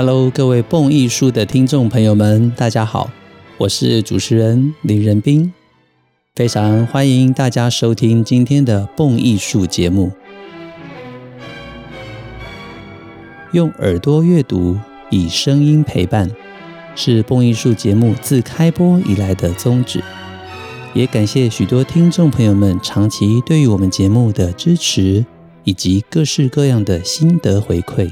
Hello，各位蹦艺术的听众朋友们，大家好，我是主持人林仁斌，非常欢迎大家收听今天的蹦艺术节目。用耳朵阅读，以声音陪伴，是蹦艺术节目自开播以来的宗旨。也感谢许多听众朋友们长期对于我们节目的支持，以及各式各样的心得回馈。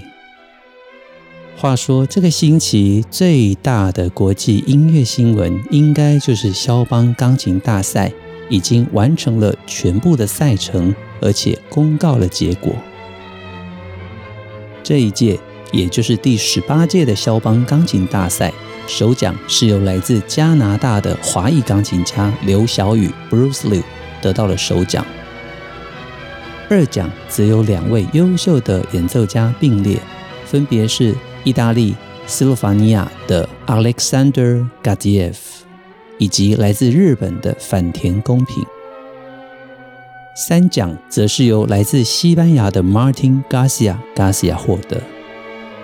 话说，这个星期最大的国际音乐新闻，应该就是肖邦钢琴大赛已经完成了全部的赛程，而且公告了结果。这一届，也就是第十八届的肖邦钢琴大赛。首奖是由来自加拿大的华裔钢琴家刘晓宇 （Bruce Liu） 得到了首奖，二奖则有两位优秀的演奏家并列，分别是意大利斯洛伐尼亚的 Alexander Gadzhiev 以及来自日本的反田恭平。三奖则是由来自西班牙的 Martin Garcia Garcia 获得。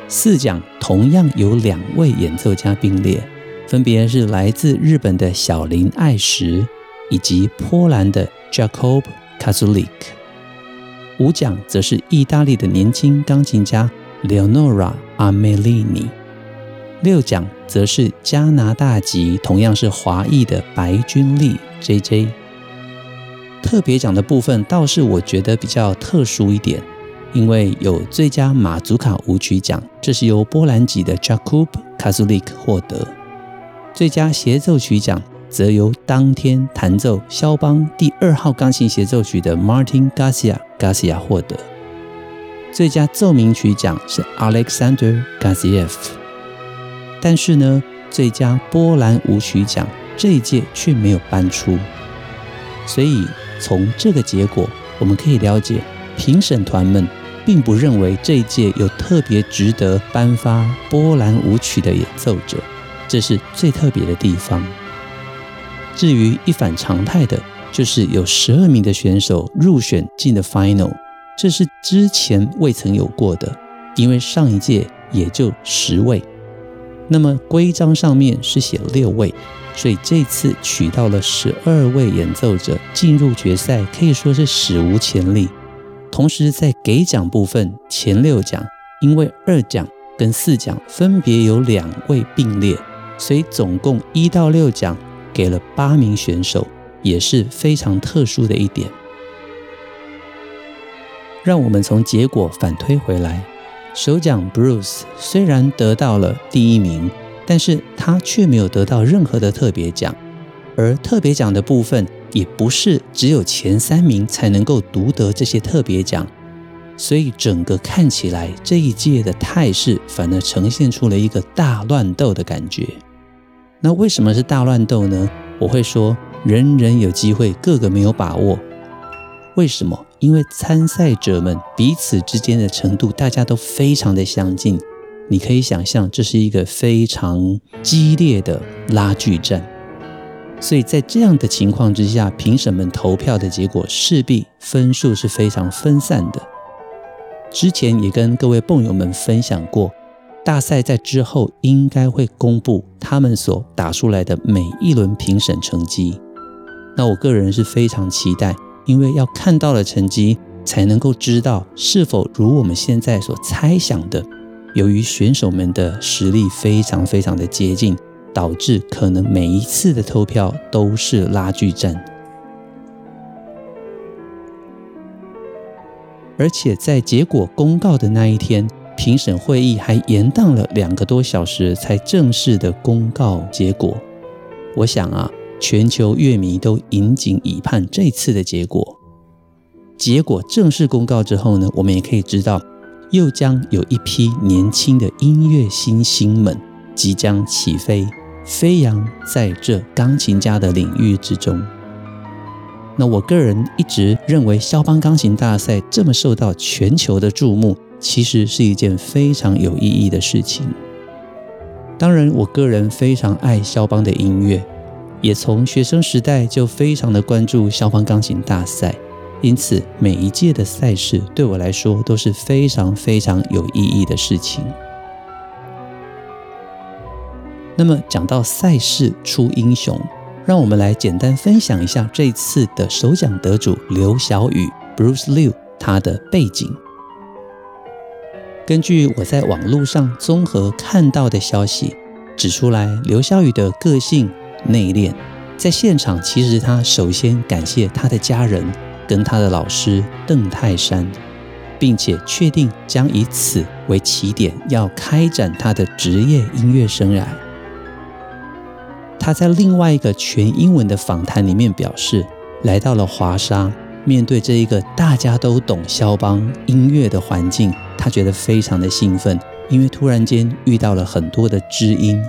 四奖同样有两位演奏家并列，分别是来自日本的小林爱实以及波兰的 Jakub Kazulik。五奖则是意大利的年轻钢琴家 Leonora Amelini。六奖则是加拿大籍同样是华裔的白君丽 JJ。特别奖的部分倒是我觉得比较特殊一点。因为有最佳马祖卡舞曲奖，这是由波兰籍的 Jakub Kazulik 获得；最佳协奏曲奖则由当天弹奏肖邦第二号钢琴协奏曲的 Martin Garcia Garcia 获得；最佳奏鸣曲奖是 Alexander Gaziev，。但是呢，最佳波兰舞曲奖这一届却没有颁出，所以从这个结果我们可以了解评审团们。并不认为这一届有特别值得颁发波兰舞曲的演奏者，这是最特别的地方。至于一反常态的，就是有十二名的选手入选进了 final，这是之前未曾有过的，因为上一届也就十位。那么规章上面是写六位，所以这次取到了十二位演奏者进入决赛，可以说是史无前例。同时，在给奖部分，前六奖因为二奖跟四奖分别有两位并列，所以总共一到六奖给了八名选手，也是非常特殊的一点。让我们从结果反推回来，首奖 Bruce 虽然得到了第一名，但是他却没有得到任何的特别奖，而特别奖的部分。也不是只有前三名才能够独得这些特别奖，所以整个看起来这一届的态势反而呈现出了一个大乱斗的感觉。那为什么是大乱斗呢？我会说人人有机会，个个没有把握。为什么？因为参赛者们彼此之间的程度大家都非常的相近，你可以想象这是一个非常激烈的拉锯战。所以在这样的情况之下，评审们投票的结果势必分数是非常分散的。之前也跟各位蹦友们分享过，大赛在之后应该会公布他们所打出来的每一轮评审成绩。那我个人是非常期待，因为要看到了成绩，才能够知道是否如我们现在所猜想的，由于选手们的实力非常非常的接近。导致可能每一次的投票都是拉锯战，而且在结果公告的那一天，评审会议还延宕了两个多小时才正式的公告结果。我想啊，全球乐迷都引颈以盼这次的结果。结果正式公告之后呢，我们也可以知道，又将有一批年轻的音乐新星们即将起飞。飞扬在这钢琴家的领域之中。那我个人一直认为，肖邦钢琴大赛这么受到全球的注目，其实是一件非常有意义的事情。当然，我个人非常爱肖邦的音乐，也从学生时代就非常的关注萧邦钢琴大赛，因此每一届的赛事对我来说都是非常非常有意义的事情。那么讲到赛事出英雄，让我们来简单分享一下这次的首奖得主刘晓宇 （Bruce Liu） 他的背景。根据我在网络上综合看到的消息指出来，刘晓宇的个性内敛，在现场其实他首先感谢他的家人跟他的老师邓泰山，并且确定将以此为起点，要开展他的职业音乐生涯。他在另外一个全英文的访谈里面表示，来到了华沙，面对这一个大家都懂肖邦音乐的环境，他觉得非常的兴奋，因为突然间遇到了很多的知音，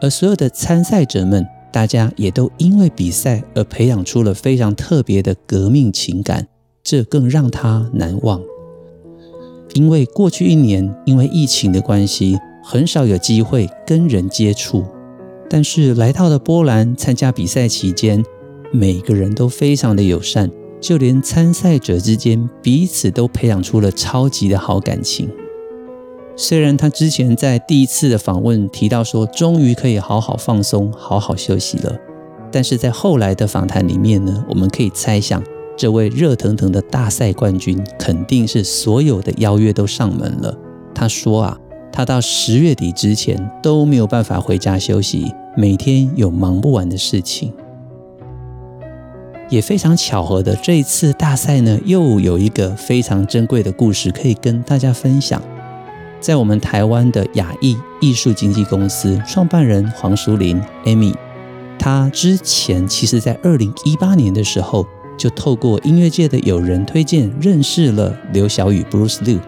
而所有的参赛者们，大家也都因为比赛而培养出了非常特别的革命情感，这更让他难忘。因为过去一年因为疫情的关系，很少有机会跟人接触。但是来到了波兰参加比赛期间，每个人都非常的友善，就连参赛者之间彼此都培养出了超级的好感情。虽然他之前在第一次的访问提到说，终于可以好好放松、好好休息了，但是在后来的访谈里面呢，我们可以猜想，这位热腾腾的大赛冠军肯定是所有的邀约都上门了。他说啊，他到十月底之前都没有办法回家休息。每天有忙不完的事情，也非常巧合的，这一次大赛呢，又有一个非常珍贵的故事可以跟大家分享。在我们台湾的雅艺艺术经纪公司创办人黄淑玲 Amy，她之前其实在二零一八年的时候，就透过音乐界的友人推荐认识了刘晓宇 Bruce Liu。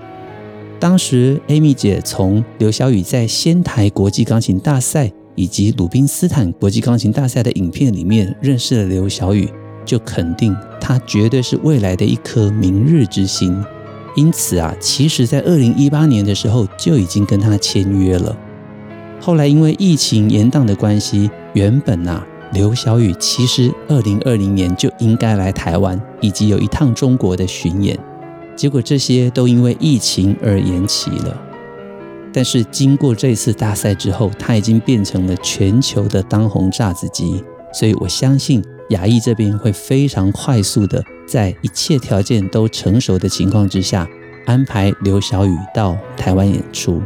当时 Amy 姐从刘晓宇在仙台国际钢琴大赛。以及鲁宾斯坦国际钢琴大赛的影片里面认识了刘晓宇，就肯定他绝对是未来的一颗明日之星。因此啊，其实在二零一八年的时候就已经跟他签约了。后来因为疫情延宕的关系，原本啊刘晓宇其实二零二零年就应该来台湾，以及有一趟中国的巡演，结果这些都因为疫情而延期了。但是经过这次大赛之后，他已经变成了全球的当红炸子鸡，所以我相信亚艺这边会非常快速的，在一切条件都成熟的情况之下，安排刘晓宇到台湾演出。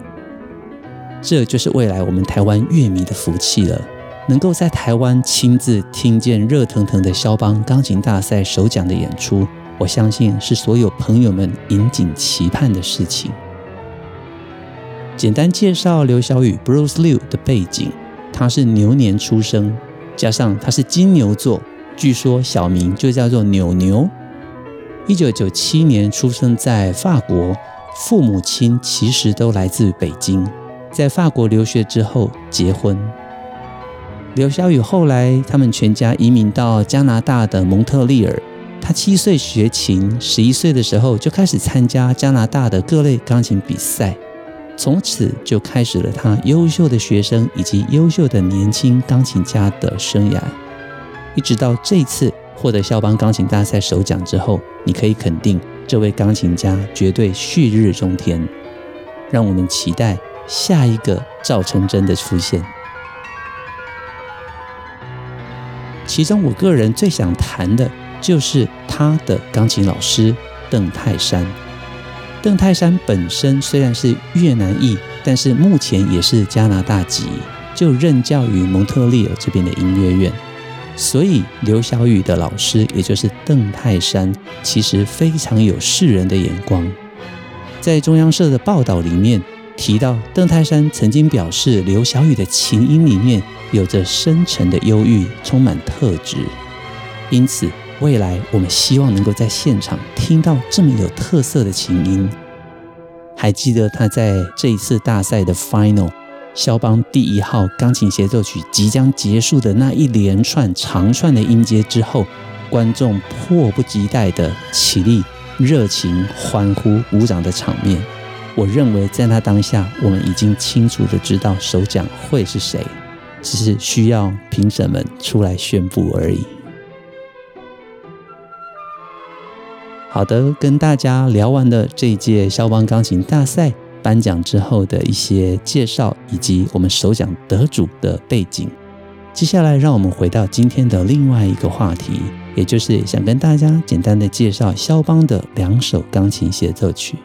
这就是未来我们台湾乐迷的福气了，能够在台湾亲自听见热腾腾的肖邦钢琴大赛首奖的演出，我相信是所有朋友们引颈期盼的事情。简单介绍刘晓宇 Bruce Liu 的背景，他是牛年出生，加上他是金牛座，据说小名就叫做牛牛。一九九七年出生在法国，父母亲其实都来自北京，在法国留学之后结婚。刘晓宇后来他们全家移民到加拿大的蒙特利尔，他七岁学琴，十一岁的时候就开始参加加拿大的各类钢琴比赛。从此就开始了他优秀的学生以及优秀的年轻钢琴家的生涯，一直到这次获得肖邦钢琴大赛首奖之后，你可以肯定这位钢琴家绝对旭日中天。让我们期待下一个赵成真的出现。其中我个人最想谈的就是他的钢琴老师邓泰山。邓泰山本身虽然是越南裔，但是目前也是加拿大籍，就任教于蒙特利尔这边的音乐院。所以刘晓宇的老师，也就是邓泰山，其实非常有世人的眼光。在中央社的报道里面提到，邓泰山曾经表示，刘晓宇的琴音里面有着深沉的忧郁，充满特质。因此，未来我们希望能够在现场听到这么有特色的琴音。还记得他在这一次大赛的 final，肖邦第一号钢琴协奏曲即将结束的那一连串长串的音阶之后，观众迫不及待的起立、热情欢呼、鼓掌的场面。我认为在那当下，我们已经清楚的知道首奖会是谁，只是需要评审们出来宣布而已。好的，跟大家聊完了这一届肖邦钢琴大赛颁奖之后的一些介绍，以及我们首奖得主的背景。接下来，让我们回到今天的另外一个话题，也就是想跟大家简单的介绍肖邦的两首钢琴协奏曲。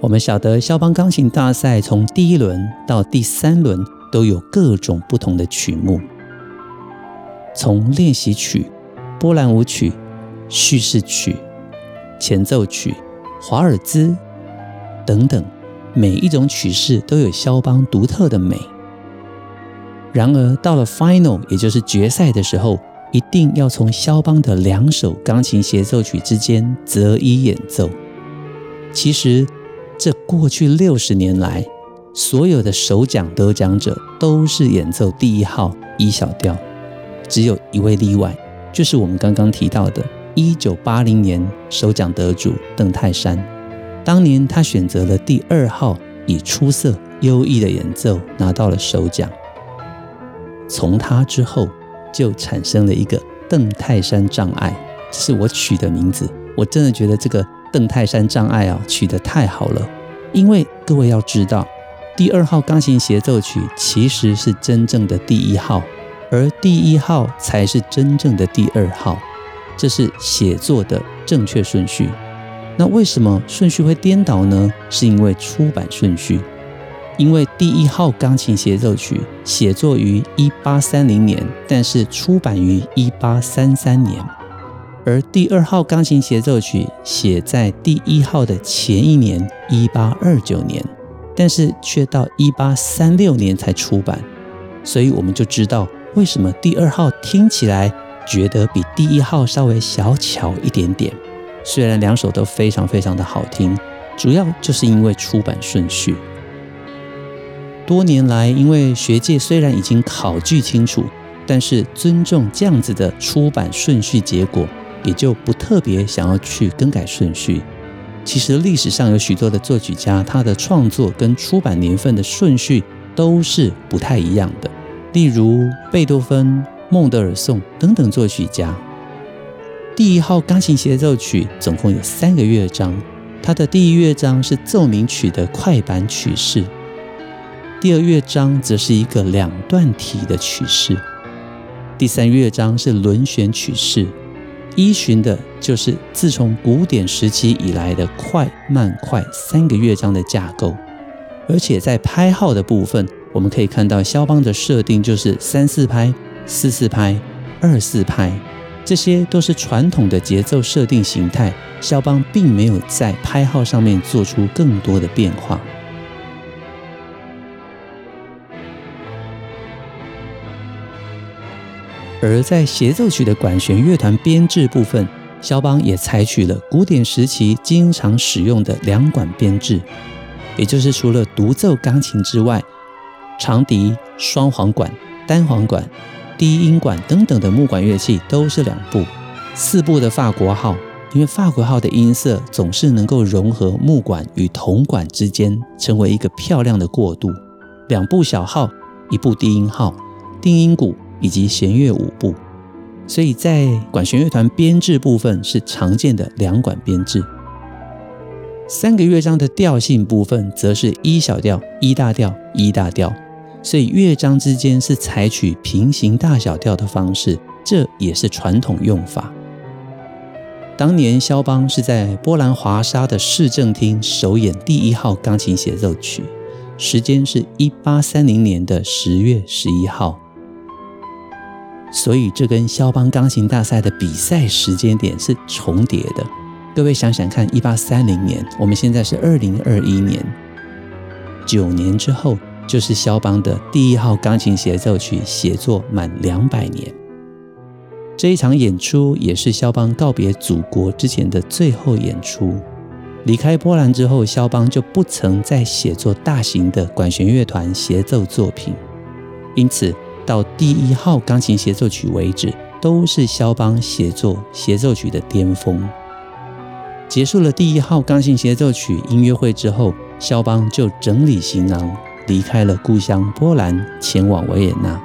我们晓得，肖邦钢琴大赛从第一轮到第三轮都有各种不同的曲目，从练习曲、波兰舞曲、叙事曲、前奏曲。华尔兹等等，每一种曲式都有肖邦独特的美。然而，到了 final，也就是决赛的时候，一定要从肖邦的两首钢琴协奏曲之间择一演奏。其实，这过去六十年来，所有的首奖得奖者都是演奏第一号 E 小调，只有一位例外，就是我们刚刚提到的。一九八零年首奖得主邓泰山，当年他选择了第二号，以出色优异的演奏拿到了首奖。从他之后，就产生了一个邓泰山障碍，是我取的名字。我真的觉得这个邓泰山障碍啊，取得太好了。因为各位要知道，第二号钢琴协奏曲其实是真正的第一号，而第一号才是真正的第二号。这是写作的正确顺序。那为什么顺序会颠倒呢？是因为出版顺序。因为第一号钢琴协奏曲写作于一八三零年，但是出版于一八三三年；而第二号钢琴协奏曲写在第一号的前一年，一八二九年，但是却到一八三六年才出版。所以我们就知道为什么第二号听起来。觉得比第一号稍微小巧一点点，虽然两首都非常非常的好听，主要就是因为出版顺序。多年来，因为学界虽然已经考据清楚，但是尊重这样子的出版顺序结果，也就不特别想要去更改顺序。其实历史上有许多的作曲家，他的创作跟出版年份的顺序都是不太一样的，例如贝多芬。孟德尔颂等等作曲家，第一号钢琴协奏曲总共有三个乐章，它的第一乐章是奏鸣曲的快板曲式，第二乐章则是一个两段体的曲式，第三乐章是轮旋曲式，依循的就是自从古典时期以来的快慢快三个乐章的架构，而且在拍号的部分，我们可以看到肖邦的设定就是三四拍。四四拍、二四拍，这些都是传统的节奏设定形态。肖邦并没有在拍号上面做出更多的变化。而在协奏曲的管弦乐团编制部分，肖邦也采取了古典时期经常使用的两管编制，也就是除了独奏钢琴之外，长笛、双簧管、单簧管。低音管等等的木管乐器都是两部，四部的法国号，因为法国号的音色总是能够融合木管与铜管之间，成为一个漂亮的过渡。两部小号，一部低音号，定音鼓以及弦乐五部，所以在管弦乐团编制部分是常见的两管编制。三个乐章的调性部分则是 E 小调、E 大调、E 大调。所以乐章之间是采取平行大小调的方式，这也是传统用法。当年肖邦是在波兰华沙的市政厅首演第一号钢琴协奏曲，时间是一八三零年的十月十一号。所以这跟肖邦钢琴大赛的比赛时间点是重叠的。各位想想看，一八三零年，我们现在是二零二一年，九年之后。就是肖邦的第一号钢琴协奏曲写作满两百年，这一场演出也是肖邦告别祖国之前的最后演出。离开波兰之后，肖邦就不曾再写作大型的管弦乐团协奏作品，因此到第一号钢琴协奏曲为止，都是肖邦写作协奏曲的巅峰。结束了第一号钢琴协奏曲音乐会之后，肖邦就整理行囊。离开了故乡波兰，前往维也纳。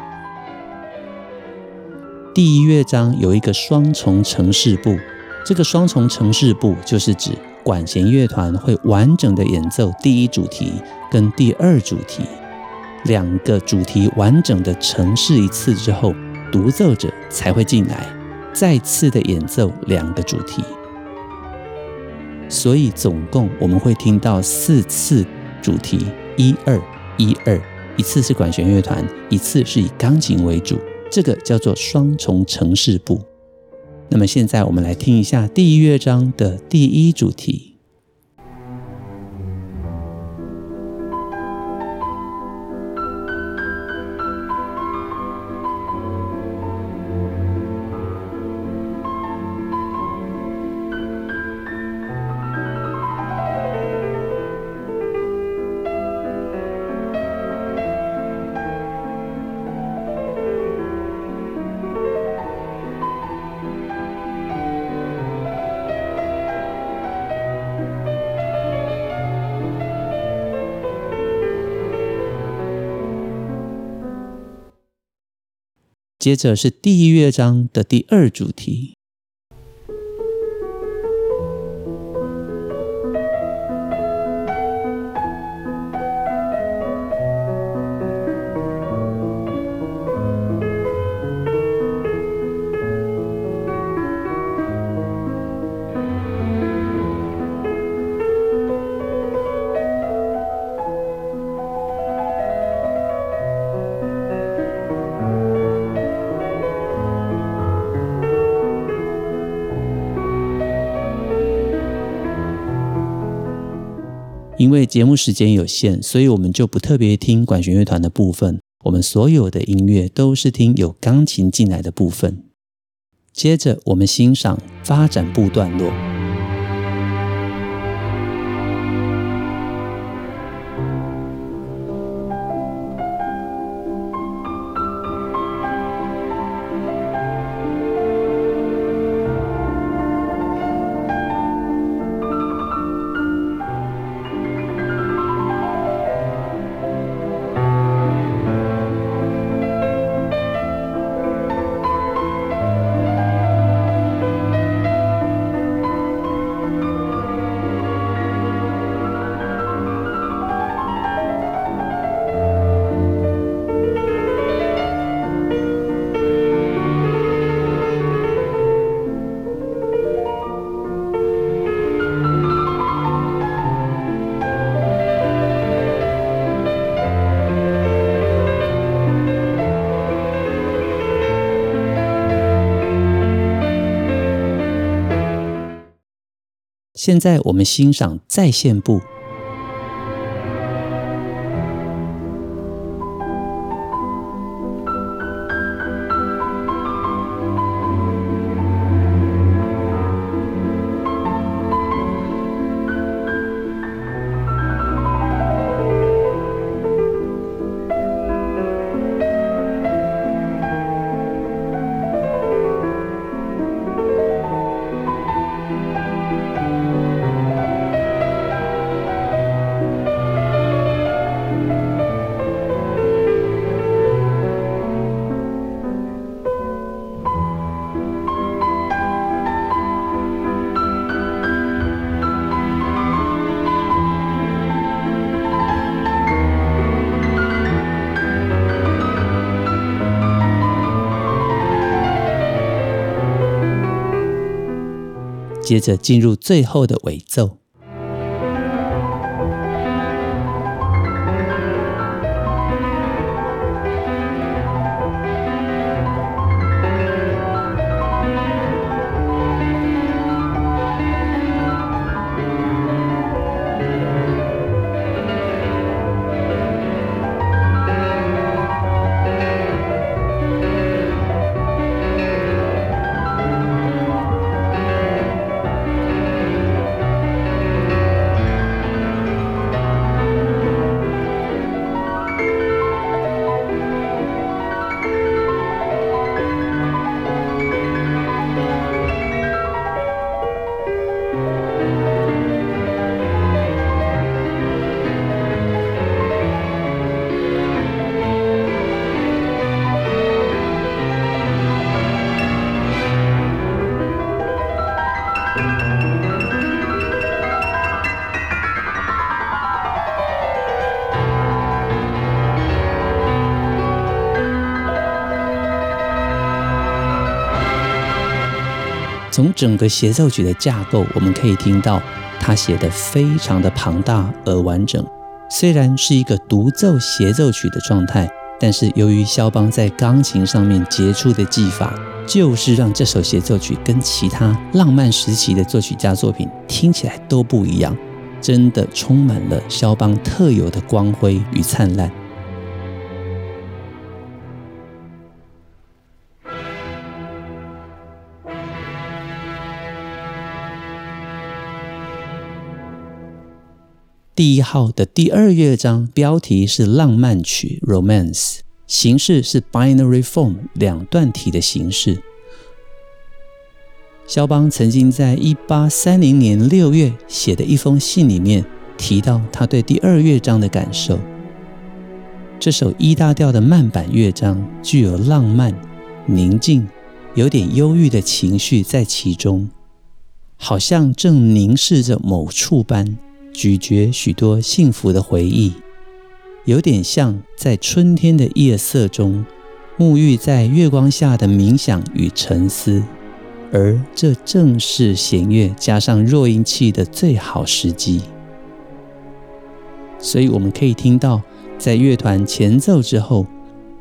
第一乐章有一个双重呈示部，这个双重呈示部就是指管弦乐团会完整的演奏第一主题跟第二主题，两个主题完整的呈示一次之后，独奏者才会进来，再次的演奏两个主题。所以总共我们会听到四次主题，一二一二，一次是管弦乐团，一次是以钢琴为主。这个叫做双重呈示部。那么现在我们来听一下第一乐章的第一主题。接着是第一乐章的第二主题。因为节目时间有限，所以我们就不特别听管弦乐团的部分。我们所有的音乐都是听有钢琴进来的部分。接着，我们欣赏发展部段落。现在我们欣赏在线部。接着进入最后的尾奏。从整个协奏曲的架构，我们可以听到他写得非常的庞大而完整。虽然是一个独奏协奏曲的状态，但是由于肖邦在钢琴上面杰出的技法，就是让这首协奏曲跟其他浪漫时期的作曲家作品听起来都不一样，真的充满了肖邦特有的光辉与灿烂。第一号的第二乐章标题是浪漫曲 （Romance），形式是 binary form 两段体的形式。肖邦曾经在一八三零年六月写的一封信里面提到他对第二乐章的感受。这首 E 大调的慢板乐章具有浪漫、宁静、有点忧郁的情绪在其中，好像正凝视着某处般。咀嚼许多幸福的回忆，有点像在春天的夜色中沐浴在月光下的冥想与沉思，而这正是弦乐加上弱音器的最好时机。所以我们可以听到，在乐团前奏之后，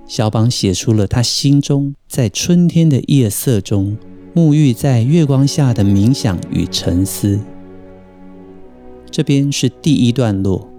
肖邦写出了他心中在春天的夜色中沐浴在月光下的冥想与沉思。这边是第一段落。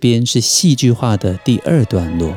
边是戏剧化的第二段落。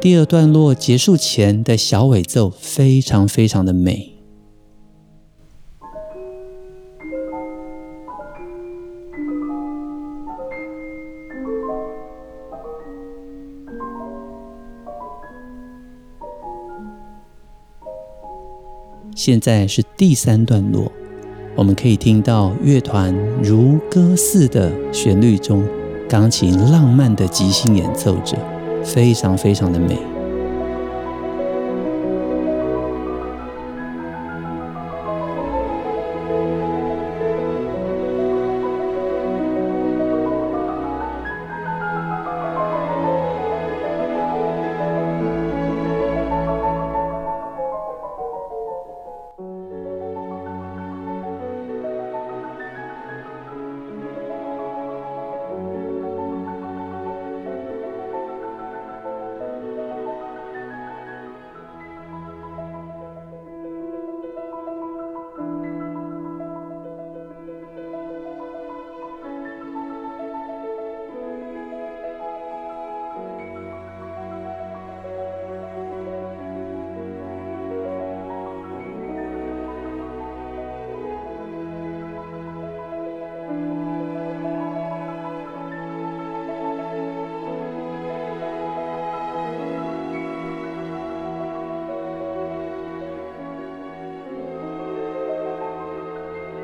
第二段落结束前的小尾奏非常非常的美。现在是第三段落，我们可以听到乐团如歌似的旋律中，钢琴浪漫的即兴演奏着。非常非常的美。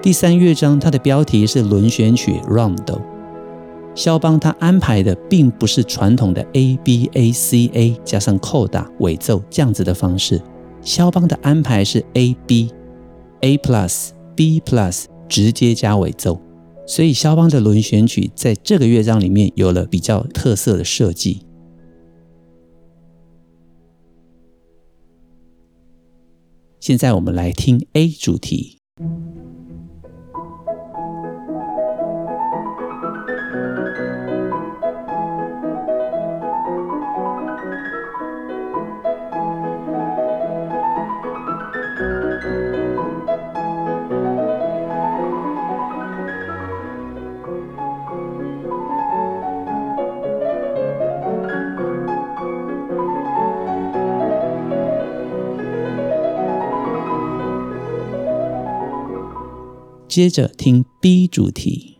第三乐章它的标题是轮旋曲 Rondo。肖邦他安排的并不是传统的 A B A C A 加上扣打尾奏这样子的方式，肖邦的安排是 A B A plus B plus 直接加尾奏。所以，肖邦的轮旋曲在这个乐章里面有了比较特色的设计。现在我们来听 A 主题。接着听 B 主题。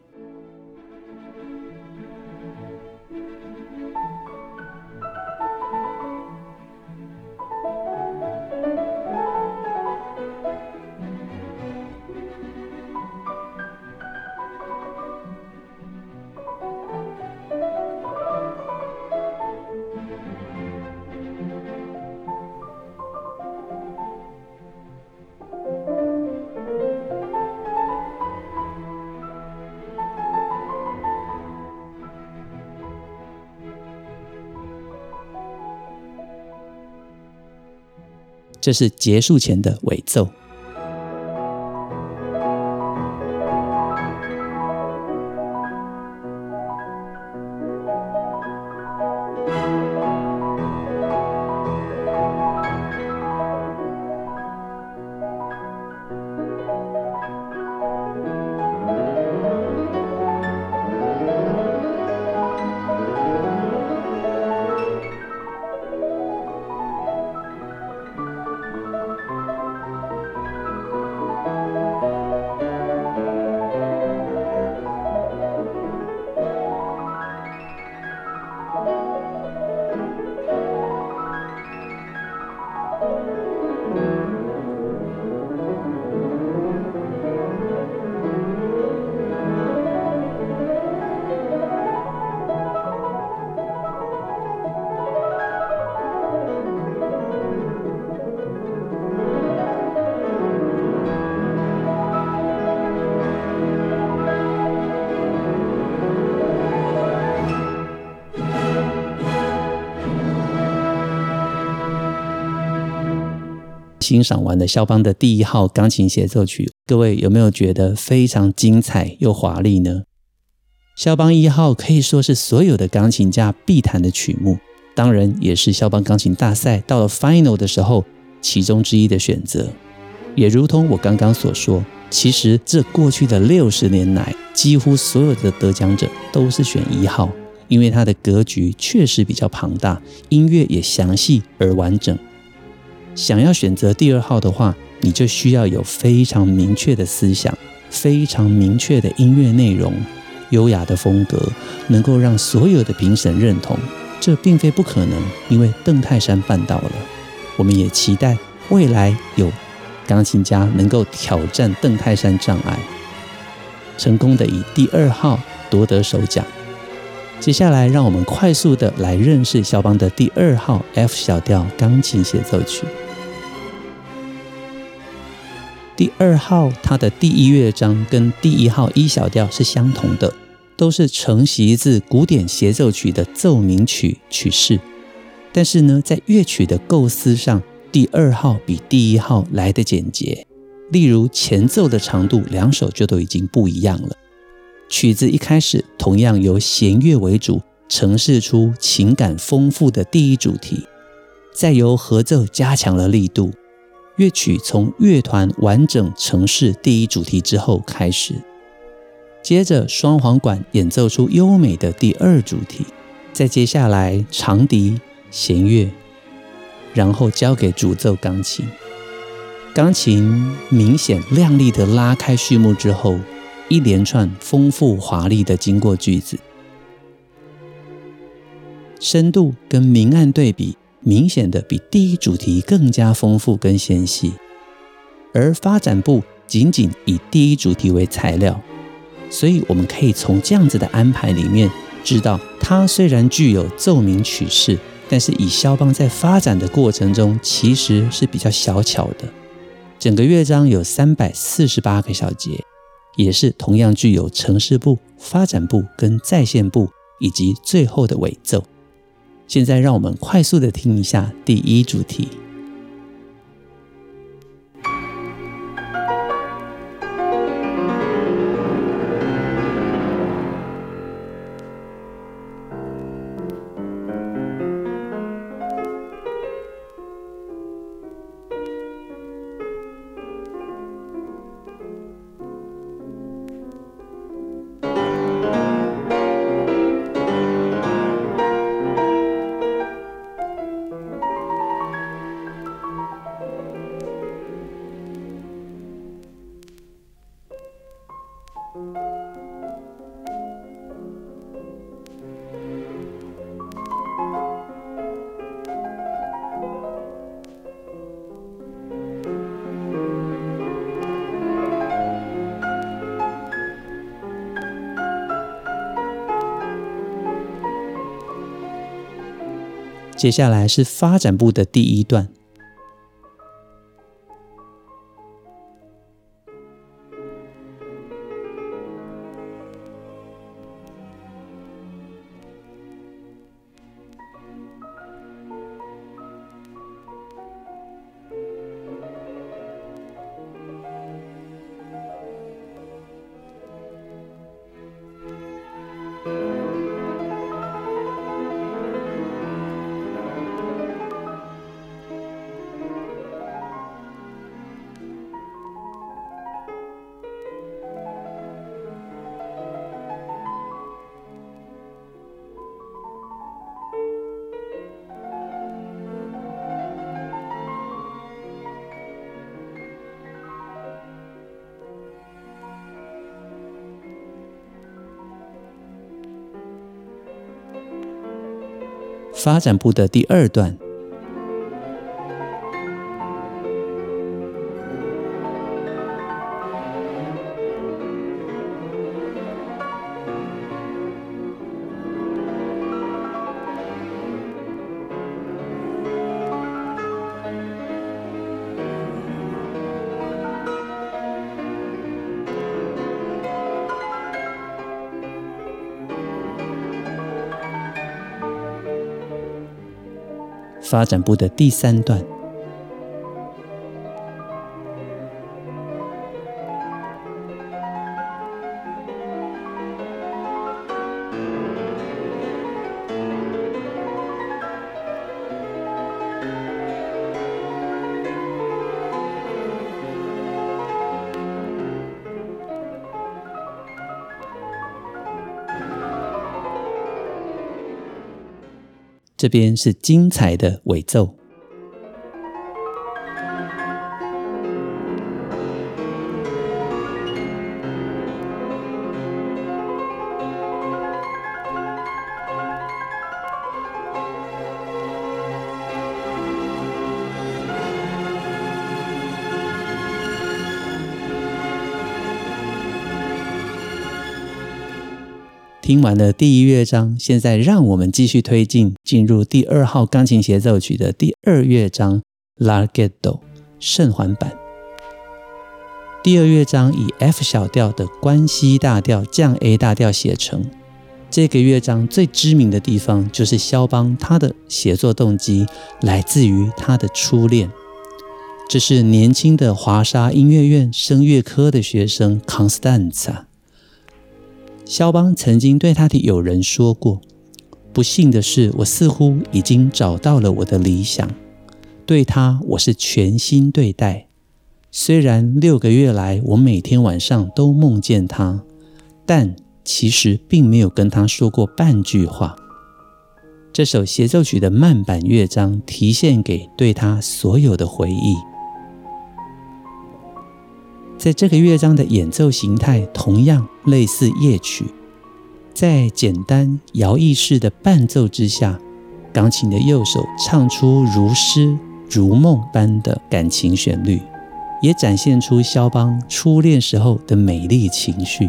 这是结束前的尾奏。欣赏完了肖邦的第一号钢琴协奏曲，各位有没有觉得非常精彩又华丽呢？肖邦一号可以说是所有的钢琴家必弹的曲目，当然也是肖邦钢琴大赛到了 final 的时候其中之一的选择。也如同我刚刚所说，其实这过去的六十年来，几乎所有的得奖者都是选一号，因为它的格局确实比较庞大，音乐也详细而完整。想要选择第二号的话，你就需要有非常明确的思想，非常明确的音乐内容，优雅的风格，能够让所有的评审认同。这并非不可能，因为邓泰山办到了。我们也期待未来有钢琴家能够挑战邓泰山障碍，成功的以第二号夺得首奖。接下来，让我们快速的来认识肖邦的第二号 F 小调钢琴协奏曲。第二号，它的第一乐章跟第一号 E 小调是相同的，都是承袭自古典协奏曲的奏鸣曲曲式。但是呢，在乐曲的构思上，第二号比第一号来得简洁。例如前奏的长度，两首就都已经不一样了。曲子一开始同样由弦乐为主，呈现出情感丰富的第一主题，再由合奏加强了力度。乐曲从乐团完整呈现第一主题之后开始，接着双簧管演奏出优美的第二主题，再接下来长笛、弦乐，然后交给主奏钢琴。钢琴明显亮丽的拉开序幕之后，一连串丰富华丽的经过句子，深度跟明暗对比。明显的比第一主题更加丰富跟纤细，而发展部仅仅以第一主题为材料，所以我们可以从这样子的安排里面知道，它虽然具有奏鸣曲式，但是以肖邦在发展的过程中其实是比较小巧的。整个乐章有三百四十八个小节，也是同样具有城市部、发展部跟在线部，以及最后的尾奏。现在让我们快速的听一下第一主题。接下来是发展部的第一段。发展部的第二段。发展部的第三段。这边是精彩的尾奏。听完了第一乐章，现在让我们继续推进，进入第二号钢琴协奏曲的第二乐章 Larghetto 圣环版。第二乐章以 F 小调的关西大调降 A 大调写成。这个乐章最知名的地方就是肖邦他的写作动机来自于他的初恋，这是年轻的华沙音乐院声乐科的学生 Constanza。肖邦曾经对他的友人说过：“不幸的是，我似乎已经找到了我的理想，对他我是全心对待。虽然六个月来我每天晚上都梦见他，但其实并没有跟他说过半句话。”这首协奏曲的慢板乐章提献给对他所有的回忆。在这个乐章的演奏形态同样类似夜曲，在简单摇曳式的伴奏之下，钢琴的右手唱出如诗如梦般的感情旋律，也展现出肖邦初恋时候的美丽情绪。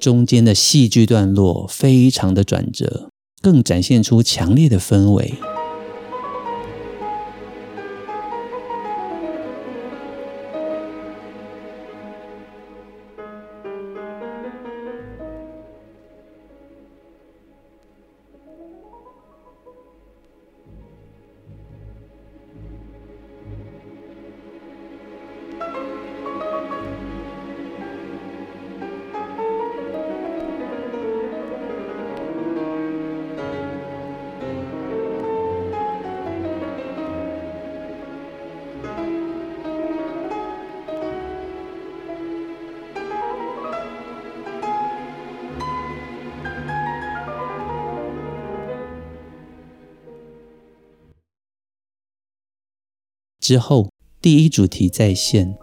中间的戏剧段落非常的转折，更展现出强烈的氛围。之后，第一主题再现。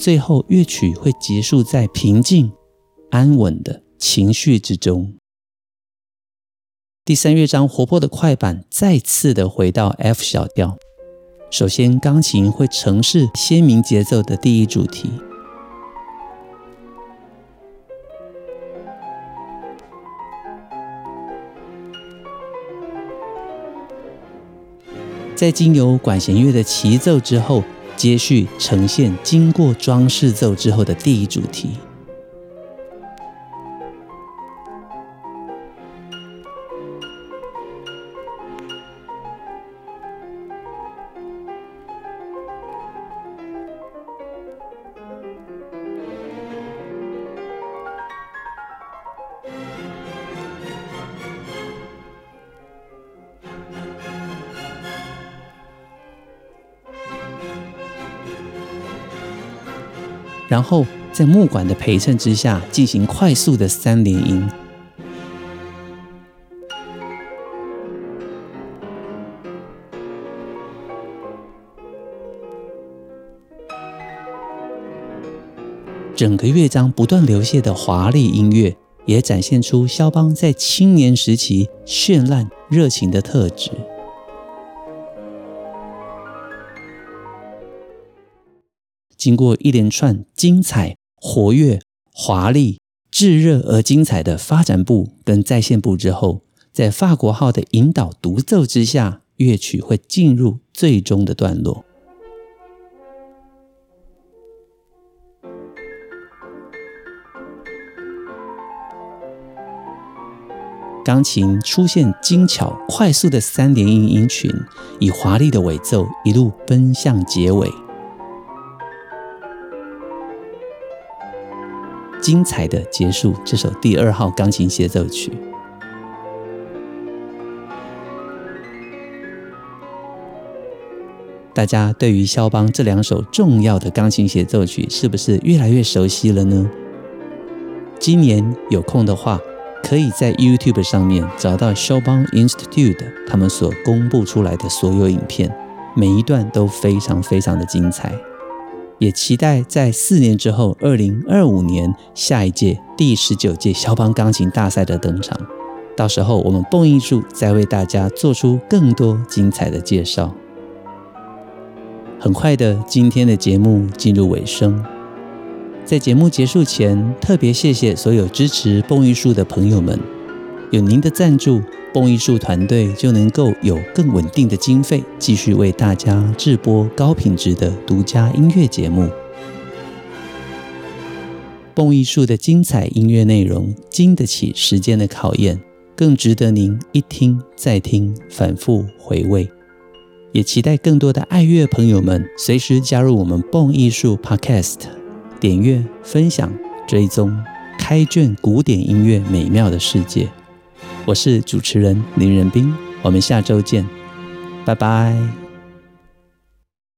最后，乐曲会结束在平静、安稳的情绪之中。第三乐章活泼的快板再次的回到 F 小调。首先，钢琴会承饰鲜明节奏的第一主题，在经由管弦乐的齐奏之后。接续呈现经过装饰奏之后的第一主题。然后在木管的陪衬之下，进行快速的三连音。整个乐章不断流泻的华丽音乐，也展现出肖邦在青年时期绚烂热情的特质。经过一连串精彩、活跃、华丽、炙热而精彩的发展部跟再现部之后，在法国号的引导独奏之下，乐曲会进入最终的段落。钢琴出现精巧、快速的三连音音群，以华丽的尾奏一路奔向结尾。精彩的结束这首第二号钢琴协奏曲。大家对于肖邦这两首重要的钢琴协奏曲是不是越来越熟悉了呢？今年有空的话，可以在 YouTube 上面找到肖邦 Institute 他们所公布出来的所有影片，每一段都非常非常的精彩。也期待在四年之后，二零二五年下一届第十九届肖邦钢琴大赛的登场。到时候我们蹦艺术再为大家做出更多精彩的介绍。很快的，今天的节目进入尾声。在节目结束前，特别谢谢所有支持蹦艺术的朋友们，有您的赞助，蹦艺术团队就能够有更稳定的经费，继续为大家制播高品质的独家音乐节目。蹦艺术的精彩音乐内容经得起时间的考验，更值得您一听再听，反复回味。也期待更多的爱乐朋友们随时加入我们蹦艺术 Podcast，点阅、分享、追踪，开卷古典音乐美妙的世界。我是主持人林仁斌，我们下周见，拜拜。